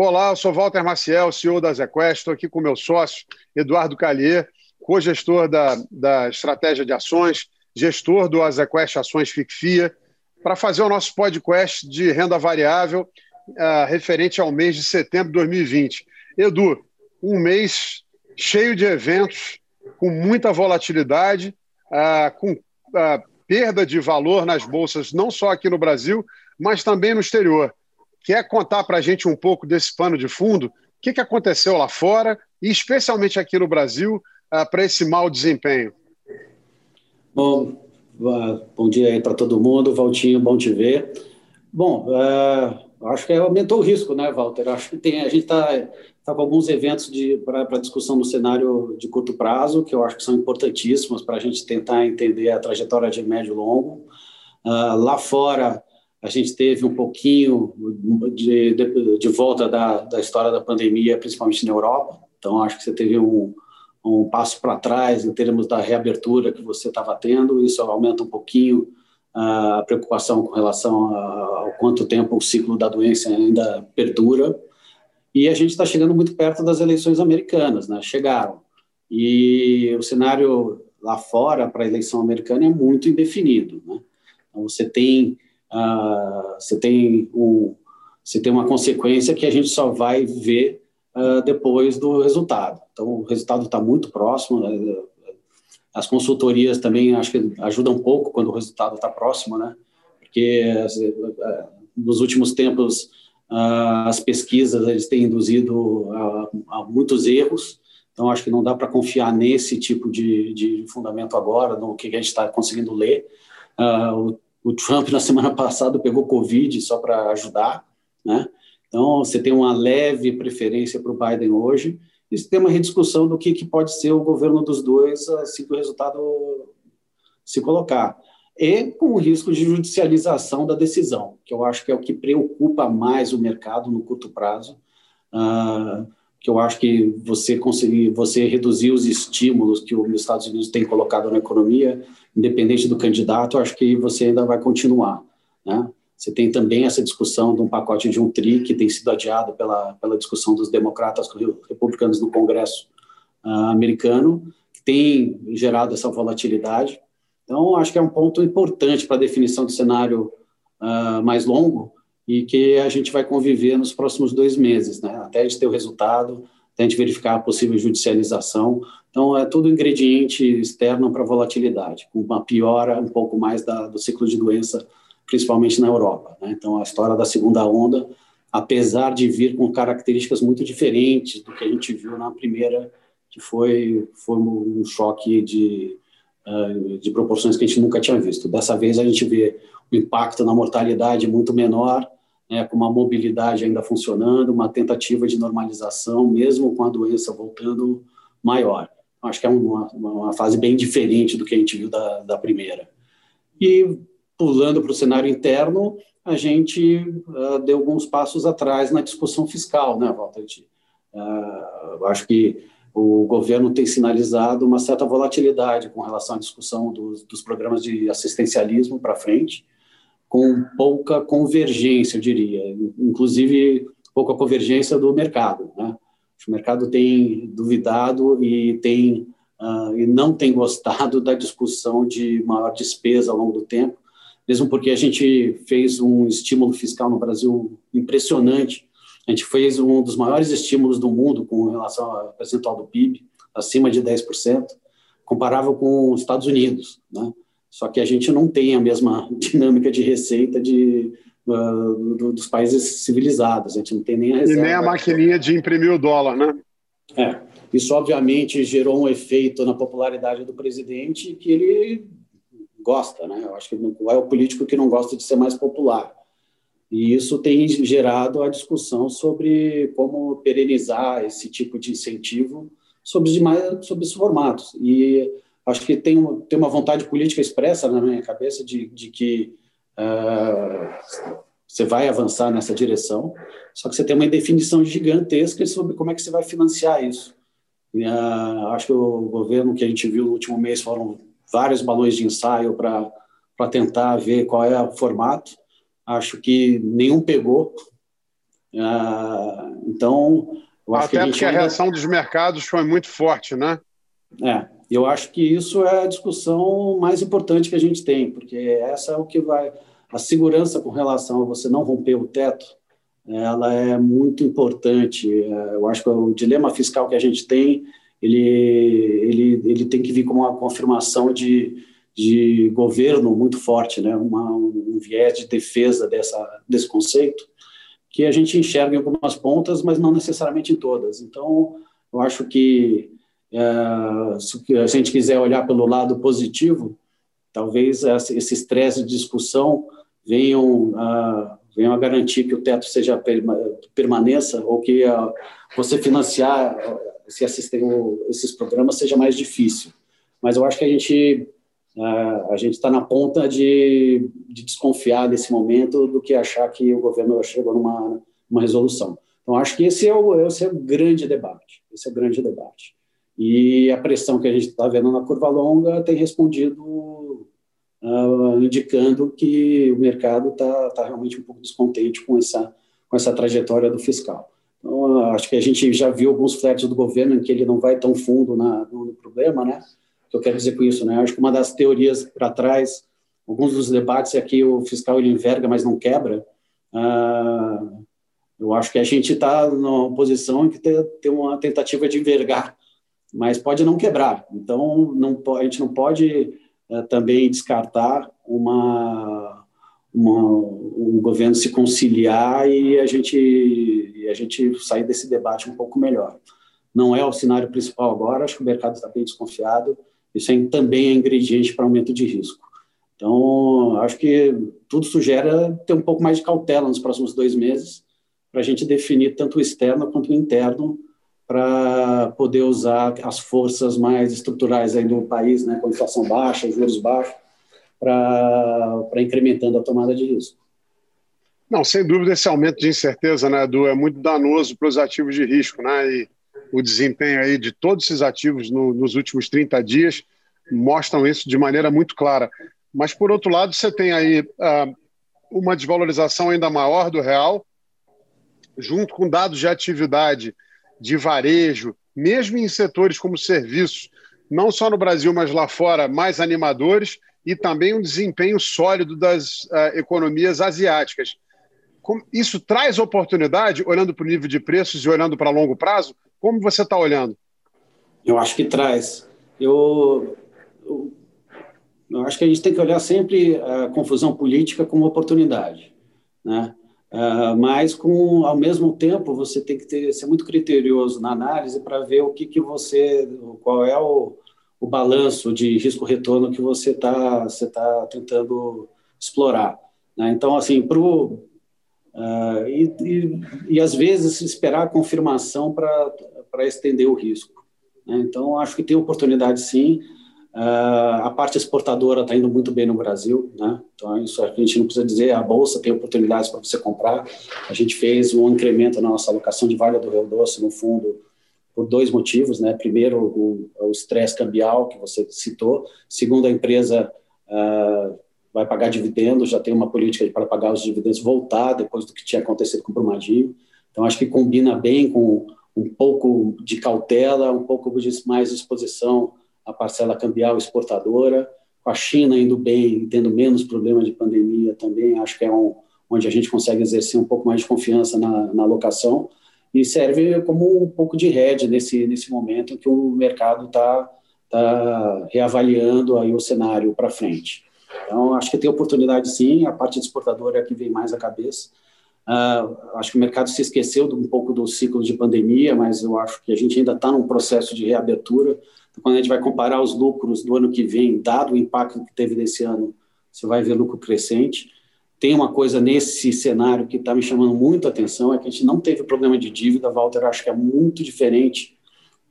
Olá, eu sou Walter Maciel, CEO da ZQuest. Estou aqui com meu sócio, Eduardo Callier, co-gestor da, da estratégia de ações, gestor do Azequest Ações FICFIA, para fazer o nosso podcast de renda variável uh, referente ao mês de setembro de 2020. Edu, um mês cheio de eventos, com muita volatilidade, uh, com uh, perda de valor nas bolsas, não só aqui no Brasil, mas também no exterior. Quer contar para a gente um pouco desse pano de fundo? O que, que aconteceu lá fora e especialmente aqui no Brasil uh, para esse mau desempenho? Bom, bom dia aí para todo mundo, Valtinho, bom te ver. Bom, uh, acho que aumentou o risco, né, Walter? Acho que tem, a gente está tá com alguns eventos para discussão no cenário de curto prazo, que eu acho que são importantíssimos para a gente tentar entender a trajetória de médio e longo. Uh, lá fora, a gente teve um pouquinho de, de, de volta da, da história da pandemia, principalmente na Europa. Então, acho que você teve um, um passo para trás em termos da reabertura que você estava tendo. Isso aumenta um pouquinho a preocupação com relação ao quanto tempo o ciclo da doença ainda perdura. E a gente está chegando muito perto das eleições americanas, né? Chegaram. E o cenário lá fora para a eleição americana é muito indefinido, né? Então, você tem uh, você tem um, você tem uma consequência que a gente só vai ver uh, depois do resultado. Então, o resultado está muito próximo. Né? As consultorias também acho que ajudam um pouco quando o resultado está próximo, né? Porque uh, nos últimos tempos as pesquisas eles têm induzido a, a muitos erros. Então, acho que não dá para confiar nesse tipo de, de, fundamento agora, no que a gente está conseguindo ler. Uh, o o Trump, na semana passada, pegou Covid só para ajudar, né? Então, você tem uma leve preferência para o Biden hoje, você tem uma rediscussão do que, que pode ser o governo dos dois assim que o resultado se colocar. E com o risco de judicialização da decisão, que eu acho que é o que preocupa mais o mercado no curto prazo. Uh, que eu acho que você conseguir, você reduzir os estímulos que os Estados Unidos têm colocado na economia, independente do candidato, acho que você ainda vai continuar, né? Você tem também essa discussão de um pacote de um TRI que tem sido adiado pela, pela discussão dos democratas republicanos no Congresso uh, americano, que tem gerado essa volatilidade. Então, acho que é um ponto importante para a definição do cenário uh, mais longo, e que a gente vai conviver nos próximos dois meses, né? até a gente ter o resultado, até a gente verificar a possível judicialização. Então, é tudo ingrediente externo para volatilidade, com uma piora um pouco mais da, do ciclo de doença, principalmente na Europa. Né? Então, a história da segunda onda, apesar de vir com características muito diferentes do que a gente viu na primeira, que foi, foi um choque de, uh, de proporções que a gente nunca tinha visto. Dessa vez, a gente vê o impacto na mortalidade muito menor, né, com uma mobilidade ainda funcionando, uma tentativa de normalização, mesmo com a doença voltando maior. Acho que é uma, uma fase bem diferente do que a gente viu da, da primeira. E pulando para o cenário interno, a gente uh, deu alguns passos atrás na discussão fiscal, né, Walter? Uh, acho que o governo tem sinalizado uma certa volatilidade com relação à discussão dos, dos programas de assistencialismo para frente, com pouca convergência, eu diria, inclusive pouca convergência do mercado. Né? O mercado tem duvidado e tem uh, e não tem gostado da discussão de maior despesa ao longo do tempo, mesmo porque a gente fez um estímulo fiscal no Brasil impressionante. A gente fez um dos maiores estímulos do mundo com relação ao percentual do PIB, acima de 10%, comparável com os Estados Unidos, né? Só que a gente não tem a mesma dinâmica de receita de, uh, do, dos países civilizados. A gente não tem nem a reserva. E nem a maquininha de imprimir o dólar, né? É. Isso, obviamente, gerou um efeito na popularidade do presidente que ele gosta, né? Eu acho que não é o político que não gosta de ser mais popular. E isso tem gerado a discussão sobre como perenizar esse tipo de incentivo sobre os demais sobre os formatos. E acho que tem, uma, tem uma vontade política expressa na minha cabeça de, de que uh, você vai avançar nessa direção, só que você tem uma indefinição gigantesca sobre como é que você vai financiar isso. Uh, acho que o governo que a gente viu no último mês foram vários balões de ensaio para tentar ver qual é o formato. Acho que nenhum pegou. Uh, então, eu acho Até que a porque ainda... a reação dos mercados foi muito forte, né? É, eu acho que isso é a discussão mais importante que a gente tem, porque essa é o que vai. A segurança com relação a você não romper o teto, ela é muito importante. Eu acho que o dilema fiscal que a gente tem, ele, ele, ele tem que vir como uma confirmação de, de governo muito forte, né? Uma, um viés de defesa dessa, desse conceito, que a gente enxerga em algumas pontas, mas não necessariamente em todas. Então, eu acho que se a gente quiser olhar pelo lado positivo, talvez esse estresse de discussão venham a, venham a garantir que o teto seja permaneça ou que a, você financiar se assistir esses programas seja mais difícil. Mas eu acho que a gente a gente está na ponta de, de, desconfiar nesse momento do que achar que o governo chegou numa uma resolução. Então acho que esse é o esse é o grande debate. Esse é o grande debate. E a pressão que a gente está vendo na curva longa tem respondido uh, indicando que o mercado está tá realmente um pouco descontente com essa, com essa trajetória do fiscal. Então, acho que a gente já viu alguns flertes do governo em que ele não vai tão fundo na, no, problema, né? O que eu quero dizer com isso, né? Acho que uma das teorias para trás, alguns dos debates é que o fiscal ele enverga, mas não quebra. Uh, eu acho que a gente está numa posição em que tem, tem uma tentativa de envergar mas pode não quebrar. Então, não, a gente não pode é, também descartar uma, uma, um governo se conciliar e a gente e a gente sair desse debate um pouco melhor. Não é o cenário principal agora. Acho que o mercado está bem desconfiado. Isso é, também é ingrediente para aumento de risco. Então, acho que tudo sugere ter um pouco mais de cautela nos próximos dois meses para a gente definir tanto o externo quanto o interno para poder usar as forças mais estruturais aí do país, né, com inflação baixa, juros baixos, para incrementando a tomada de risco. Não, sem dúvida esse aumento de incerteza, né, Edu, é muito danoso para os ativos de risco, né, e o desempenho aí de todos esses ativos no, nos últimos 30 dias mostram isso de maneira muito clara. Mas, por outro lado, você tem aí uh, uma desvalorização ainda maior do real, junto com dados de atividade de varejo, mesmo em setores como serviços, não só no Brasil, mas lá fora, mais animadores, e também um desempenho sólido das uh, economias asiáticas. Como, isso traz oportunidade, olhando para o nível de preços e olhando para longo prazo? Como você está olhando? Eu acho que traz. Eu, eu, eu, acho que a gente tem que olhar sempre a confusão política como oportunidade. Né? Uh, mas com ao mesmo tempo você tem que ter, ser muito criterioso na análise para ver o que, que você qual é o, o balanço de risco retorno que você está você tá tentando explorar né? então assim para uh, e, e, e, às vezes esperar a confirmação para para estender o risco né? então acho que tem oportunidade sim Uh, a parte exportadora está indo muito bem no Brasil, né? Então, isso a gente não precisa dizer, a Bolsa tem oportunidades para você comprar. A gente fez um incremento na nossa alocação de Vale do Rio Doce no fundo por dois motivos, né? Primeiro, o estresse cambial que você citou. Segundo, a empresa uh, vai pagar dividendos, já tem uma política para pagar os dividendos voltar depois do que tinha acontecido com o Brumadinho. Então, acho que combina bem com um pouco de cautela, um pouco de mais exposição a parcela cambial exportadora, com a China indo bem, tendo menos problemas de pandemia também, acho que é um, onde a gente consegue exercer um pouco mais de confiança na, na alocação e serve como um pouco de rede nesse, nesse momento em que o mercado está tá reavaliando aí o cenário para frente. Então, acho que tem oportunidade sim, a parte exportadora é que vem mais à cabeça. Uh, acho que o mercado se esqueceu um pouco do ciclo de pandemia, mas eu acho que a gente ainda está num processo de reabertura quando a gente vai comparar os lucros do ano que vem, dado o impacto que teve nesse ano, você vai ver lucro crescente. Tem uma coisa nesse cenário que está me chamando muito a atenção, é que a gente não teve problema de dívida, Walter, acho que é muito diferente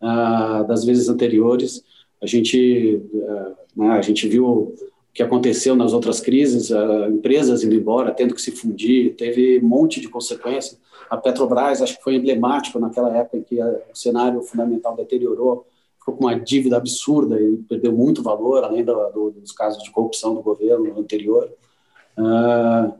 uh, das vezes anteriores. A gente, uh, né, a gente viu o que aconteceu nas outras crises, uh, empresas indo embora, tendo que se fundir, teve um monte de consequências. A Petrobras, acho que foi emblemático naquela época em que o cenário fundamental deteriorou, ficou com uma dívida absurda e perdeu muito valor, além do, do, dos casos de corrupção do governo anterior. Uh,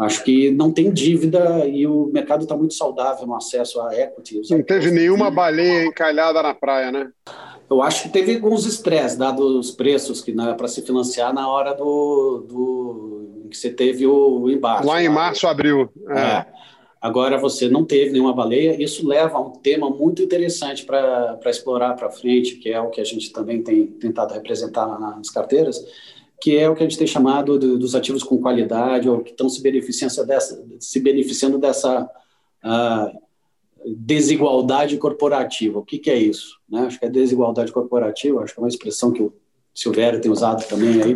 Acho que não tem dívida e o mercado está muito saudável no acesso a equity. Não teve nenhuma baleia encalhada na praia, né? Eu acho que teve alguns estresses, dados os preços que para se financiar na hora do, do que você teve o embarque. Lá em março, abril. É. é. Agora você não teve nenhuma baleia, isso leva a um tema muito interessante para explorar para frente, que é o que a gente também tem tentado representar nas carteiras, que é o que a gente tem chamado de, dos ativos com qualidade, ou que estão se beneficiando dessa, se beneficiando dessa uh, desigualdade corporativa. O que, que é isso? Né? Acho que é desigualdade corporativa, acho que é uma expressão que o Silvério tem usado também aí.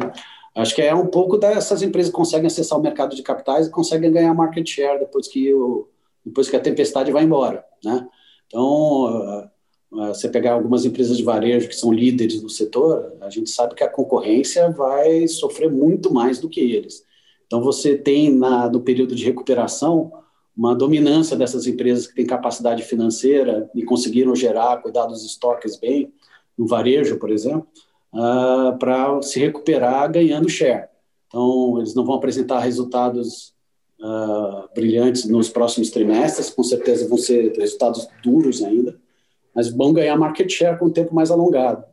Acho que é um pouco dessas empresas que conseguem acessar o mercado de capitais e conseguem ganhar market share depois que, o, depois que a tempestade vai embora. Né? Então, uh, você pegar algumas empresas de varejo que são líderes no setor, a gente sabe que a concorrência vai sofrer muito mais do que eles. Então, você tem na, no período de recuperação uma dominância dessas empresas que têm capacidade financeira e conseguiram gerar, cuidar dos estoques bem, no varejo, por exemplo, uh, para se recuperar ganhando share. Então, eles não vão apresentar resultados uh, brilhantes nos próximos trimestres, com certeza vão ser resultados duros ainda, mas vão ganhar market share com o tempo mais alongado.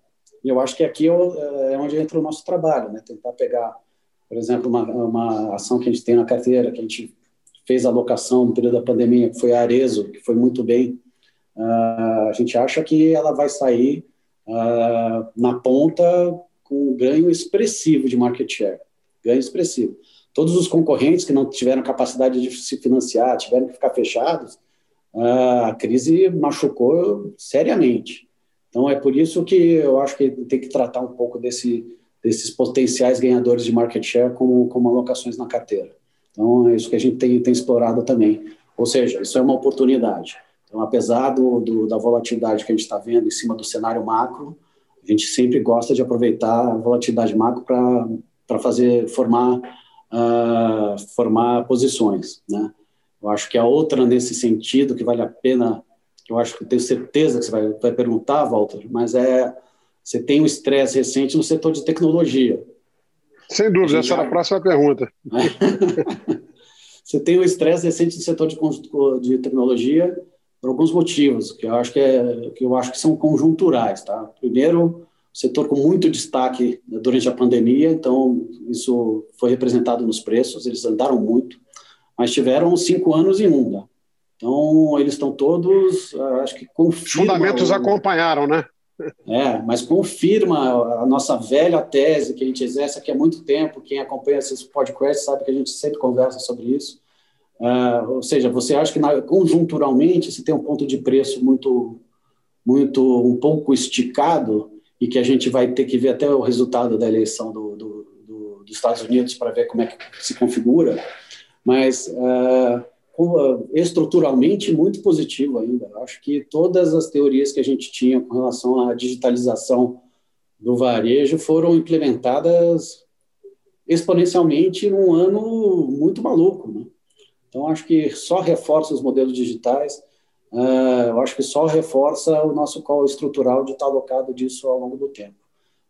E eu acho que aqui é, é onde entra o nosso trabalho, né? tentar pegar, por exemplo, uma, uma ação que a gente tem na carteira, que a gente fez alocação no período da pandemia, que foi a Arezo, que foi muito bem. Uh, a gente acha que ela vai sair uh, na ponta com ganho expressivo de market share, ganho expressivo. Todos os concorrentes que não tiveram capacidade de se financiar, tiveram que ficar fechados, a crise machucou seriamente. Então, é por isso que eu acho que tem que tratar um pouco desse, desses potenciais ganhadores de market share como, como alocações na carteira. Então, é isso que a gente tem, tem explorado também. Ou seja, isso é uma oportunidade. Então, apesar do, do da volatilidade que a gente está vendo em cima do cenário macro, a gente sempre gosta de aproveitar a volatilidade macro para fazer formar uh, formar posições, né? Eu acho que a outra nesse sentido que vale a pena, eu acho que tenho certeza que você vai, vai perguntar, Walter, mas é você tem um estresse recente no setor de tecnologia. Sem dúvida, essa era a próxima pergunta. você tem um estresse recente no setor de, de tecnologia por alguns motivos que eu acho que, é, que eu acho que são conjunturais, tá? Primeiro, setor com muito destaque durante a pandemia, então isso foi representado nos preços, eles andaram muito mas tiveram cinco anos em um. Né? Então, eles estão todos, ah, acho que confirma... Fundamentos acompanharam, né? É, mas confirma a nossa velha tese que a gente exerce aqui há muito tempo. Quem acompanha esses podcasts sabe que a gente sempre conversa sobre isso. Uh, ou seja, você acha que na, conjunturalmente se tem um ponto de preço muito, muito um pouco esticado e que a gente vai ter que ver até o resultado da eleição do, do, do, dos Estados Unidos para ver como é que se configura mas uh, estruturalmente muito positivo ainda. Acho que todas as teorias que a gente tinha com relação à digitalização do varejo foram implementadas exponencialmente num ano muito maluco. Né? Então, acho que só reforça os modelos digitais, uh, eu acho que só reforça o nosso call estrutural de estar alocado disso ao longo do tempo.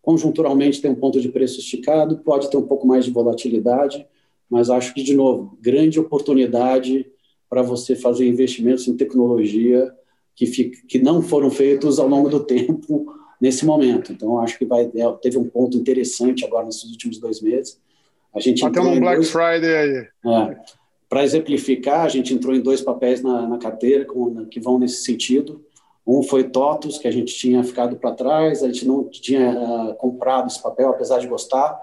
Conjunturalmente tem um ponto de preço esticado, pode ter um pouco mais de volatilidade, mas acho que, de novo, grande oportunidade para você fazer investimentos em tecnologia que, fica, que não foram feitos ao longo do tempo nesse momento. Então, acho que vai, é, teve um ponto interessante agora nesses últimos dois meses. A gente Até um Black dois, Friday aí. É, para exemplificar, a gente entrou em dois papéis na, na carteira com, que vão nesse sentido. Um foi TOTUS, que a gente tinha ficado para trás, a gente não tinha uh, comprado esse papel, apesar de gostar.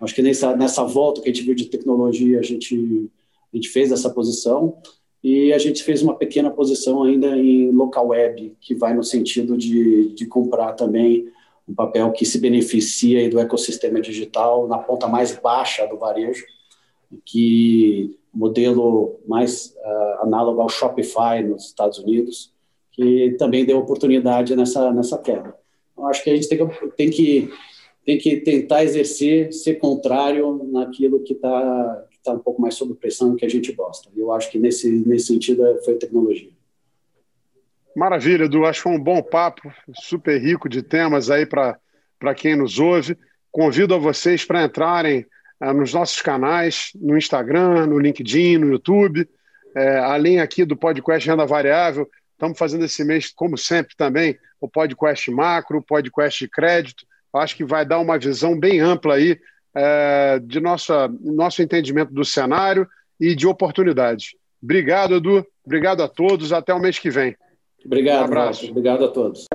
Acho que nessa, nessa volta que a gente viu de tecnologia, a gente, a gente fez essa posição e a gente fez uma pequena posição ainda em local web, que vai no sentido de, de comprar também um papel que se beneficia do ecossistema digital na ponta mais baixa do varejo, que modelo mais uh, análogo ao Shopify nos Estados Unidos, que também deu oportunidade nessa, nessa queda. Então, acho que a gente tem que, tem que tem que tentar exercer, ser contrário naquilo que está tá um pouco mais sob pressão que a gente gosta. Eu acho que nesse, nesse sentido foi a tecnologia. Maravilha, Edu. Acho que foi um bom papo, super rico de temas aí para quem nos ouve. Convido a vocês para entrarem nos nossos canais, no Instagram, no LinkedIn, no YouTube, é, além aqui do podcast Renda Variável, estamos fazendo esse mês, como sempre, também o podcast macro, o podcast crédito. Acho que vai dar uma visão bem ampla aí é, de nossa, nosso entendimento do cenário e de oportunidades. Obrigado, Edu. Obrigado a todos. Até o mês que vem. Obrigado, um abraço. Obrigado a todos.